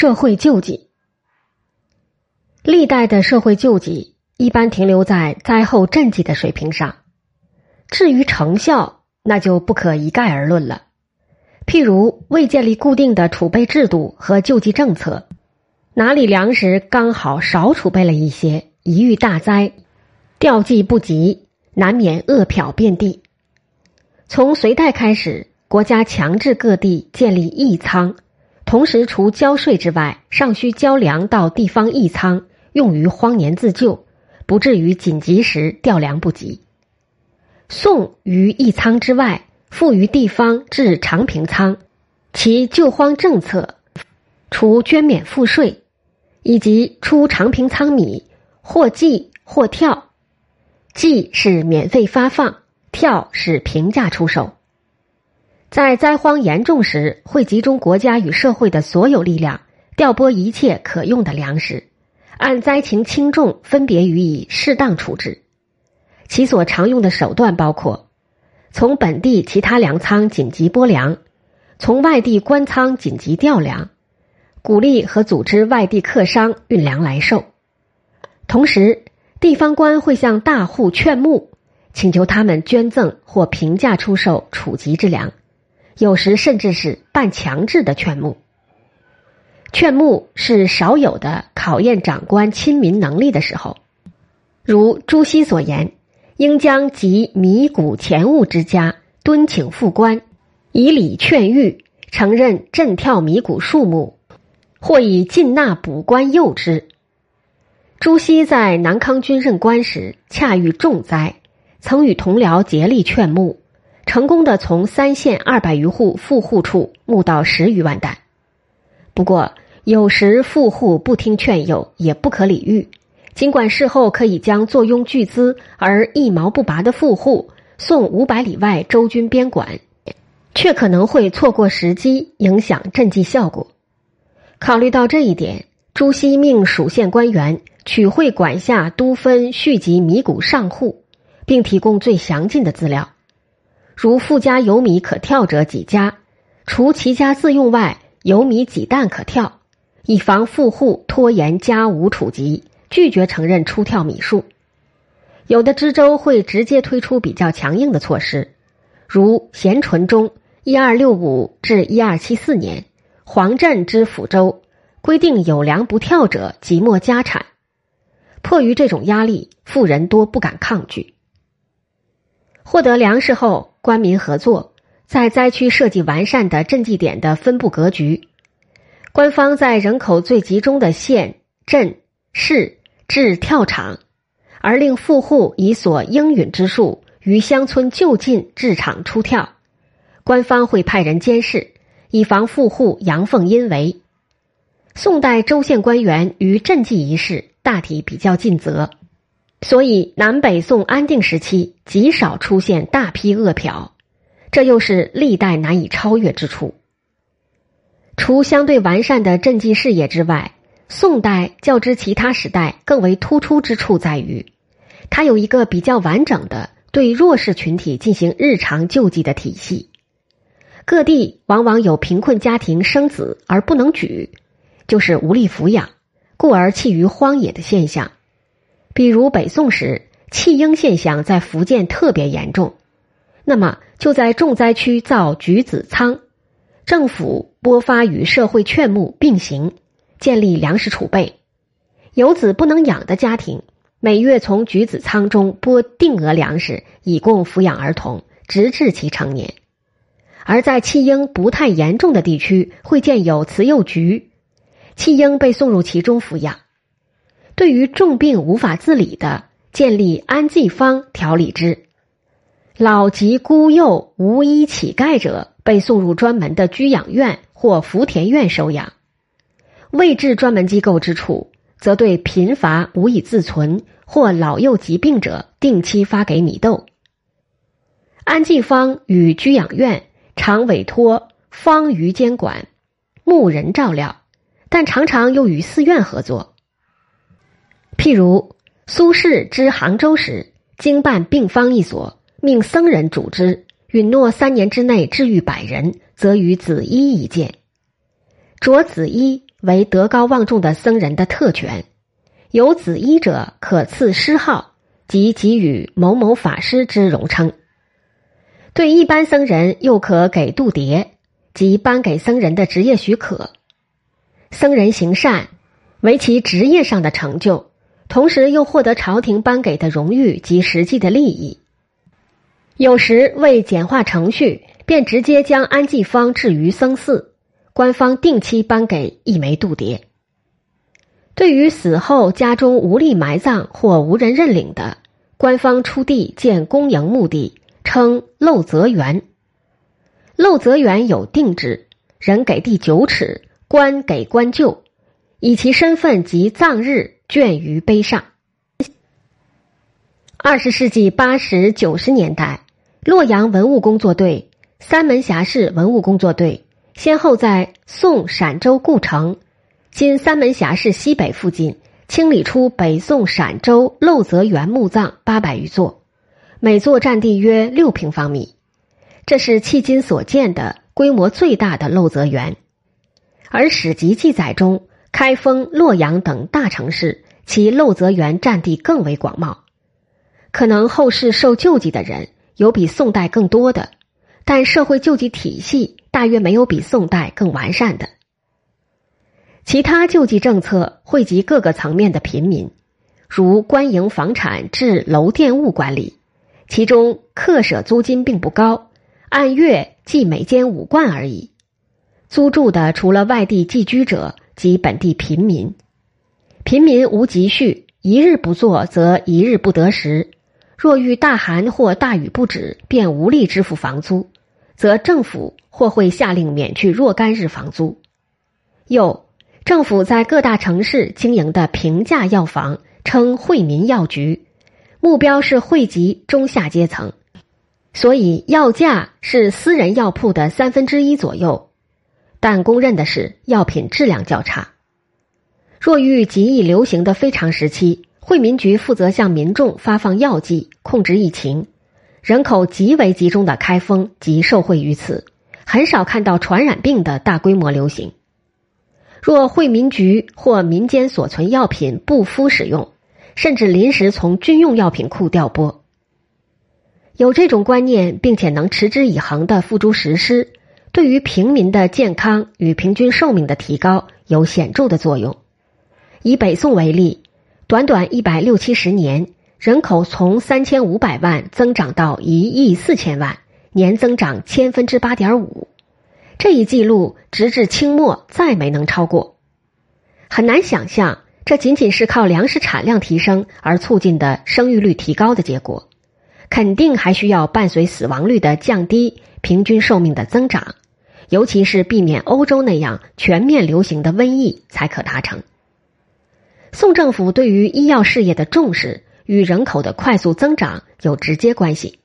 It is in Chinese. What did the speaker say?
社会救济。历代的社会救济一般停留在灾后赈济的水平上，至于成效，那就不可一概而论了。譬如未建立固定的储备制度和救济政策，哪里粮食刚好少储备了一些，一遇大灾，调剂不及，难免饿殍遍地。从隋代开始，国家强制各地建立义仓，同时除交税之外，尚需交粮到地方义仓，用于荒年自救，不至于紧急时调粮不及。宋于义仓之外。赋于地方至长平仓，其救荒政策，除捐免赋税，以及出长平仓米，或计或跳，计是免费发放，跳是平价出售。在灾荒严重时，会集中国家与社会的所有力量，调拨一切可用的粮食，按灾情轻重分别予以适当处置。其所常用的手段包括。从本地其他粮仓紧急拨粮，从外地官仓紧急调粮，鼓励和组织外地客商运粮来售。同时，地方官会向大户劝募，请求他们捐赠或平价出售储集之粮，有时甚至是半强制的劝募。劝募是少有的考验长官亲民能力的时候，如朱熹所言。应将集米谷钱物之家敦请副官，以礼劝谕，承认赈跳米谷数目，或以进纳补官诱之。朱熹在南康军任官时，恰遇重灾，曾与同僚竭力劝募，成功的从三县二百余户富户处募到十余万担。不过，有时富户不听劝诱，也不可理喻。尽管事后可以将坐拥巨资而一毛不拔的富户送五百里外州军边管，却可能会错过时机，影响赈济效果。考虑到这一点，朱熹命属县官员取会管辖都分续集米谷上户，并提供最详尽的资料。如富家有米可跳者几家，除其家自用外，有米几担可跳，以防富户拖延家无储集。拒绝承认出跳米数，有的知州会直接推出比较强硬的措施，如咸淳中（一二六五至一二七四年）黄镇之抚州规定有粮不跳者即没家产。迫于这种压力，富人多不敢抗拒。获得粮食后，官民合作，在灾区设计完善的赈济点的分布格局。官方在人口最集中的县镇市。置跳场，而令富户以所应允之数于乡村就近置场出跳，官方会派人监视，以防富户阳奉阴违。宋代州县官员于赈济一事大体比较尽责，所以南北宋安定时期极少出现大批饿殍，这又是历代难以超越之处。除相对完善的赈济事业之外。宋代较之其他时代更为突出之处在于，它有一个比较完整的对弱势群体进行日常救济的体系。各地往往有贫困家庭生子而不能举，就是无力抚养，故而弃于荒野的现象。比如北宋时弃婴现象在福建特别严重，那么就在重灾区造橘子仓，政府拨发与社会劝募并行。建立粮食储备，有子不能养的家庭，每月从橘子仓中拨定额粮食，以供抚养儿童，直至其成年。而在弃婴不太严重的地区，会建有慈幼局，弃婴被送入其中抚养。对于重病无法自理的，建立安济方调理之。老及孤幼无依乞丐者，被送入专门的居养院或福田院收养。未置专门机构之处，则对贫乏无以自存或老幼疾病者，定期发给米豆。安济方与居养院常委托方舆监管，牧人照料，但常常又与寺院合作。譬如苏轼之杭州时，经办病方一所，命僧人主之，允诺三年之内治愈百人，则与子衣一见。着紫衣。为德高望重的僧人的特权，有紫衣者可赐诗号，即给予某某法师之荣称；对一般僧人又可给度牒，即颁给僧人的职业许可。僧人行善，为其职业上的成就，同时又获得朝廷颁给的荣誉及实际的利益。有时为简化程序，便直接将安济方置于僧寺，官方定期颁给一枚度牒。对于死后家中无力埋葬或无人认领的，官方出地建公营墓地，称漏泽园。漏泽园有定制，人给地九尺，官给官就，以其身份及葬日倦于碑上。二十世纪八十九十年代。洛阳文物工作队、三门峡市文物工作队先后在宋陕州故城（今三门峡市西北）附近清理出北宋陕州漏泽园墓葬八百余座，每座占地约六平方米。这是迄今所见的规模最大的漏泽园。而史籍记载中，开封、洛阳等大城市其漏泽园占地更为广袤，可能后世受救济的人。有比宋代更多的，但社会救济体系大约没有比宋代更完善的。其他救济政策惠及各个层面的平民，如官营房产至楼店物管理，其中客舍租金并不高，按月计每间五贯而已。租住的除了外地寄居者及本地平民，平民无积蓄，一日不做则一日不得食。若遇大寒或大雨不止，便无力支付房租，则政府或会下令免去若干日房租。又，政府在各大城市经营的平价药房称惠民药局，目标是惠及中下阶层，所以药价是私人药铺的三分之一左右。但公认的是，药品质量较差。若遇极易流行的非常时期。惠民局负责向民众发放药剂，控制疫情。人口极为集中的开封即受惠于此，很少看到传染病的大规模流行。若惠民局或民间所存药品不敷使用，甚至临时从军用药品库调拨，有这种观念并且能持之以恒的付诸实施，对于平民的健康与平均寿命的提高有显著的作用。以北宋为例。短短一百六七十年，人口从三千五百万增长到一亿四千万，年增长千分之八点五。这一记录直至清末再没能超过。很难想象，这仅仅是靠粮食产量提升而促进的生育率提高的结果，肯定还需要伴随死亡率的降低、平均寿命的增长，尤其是避免欧洲那样全面流行的瘟疫才可达成。宋政府对于医药事业的重视与人口的快速增长有直接关系。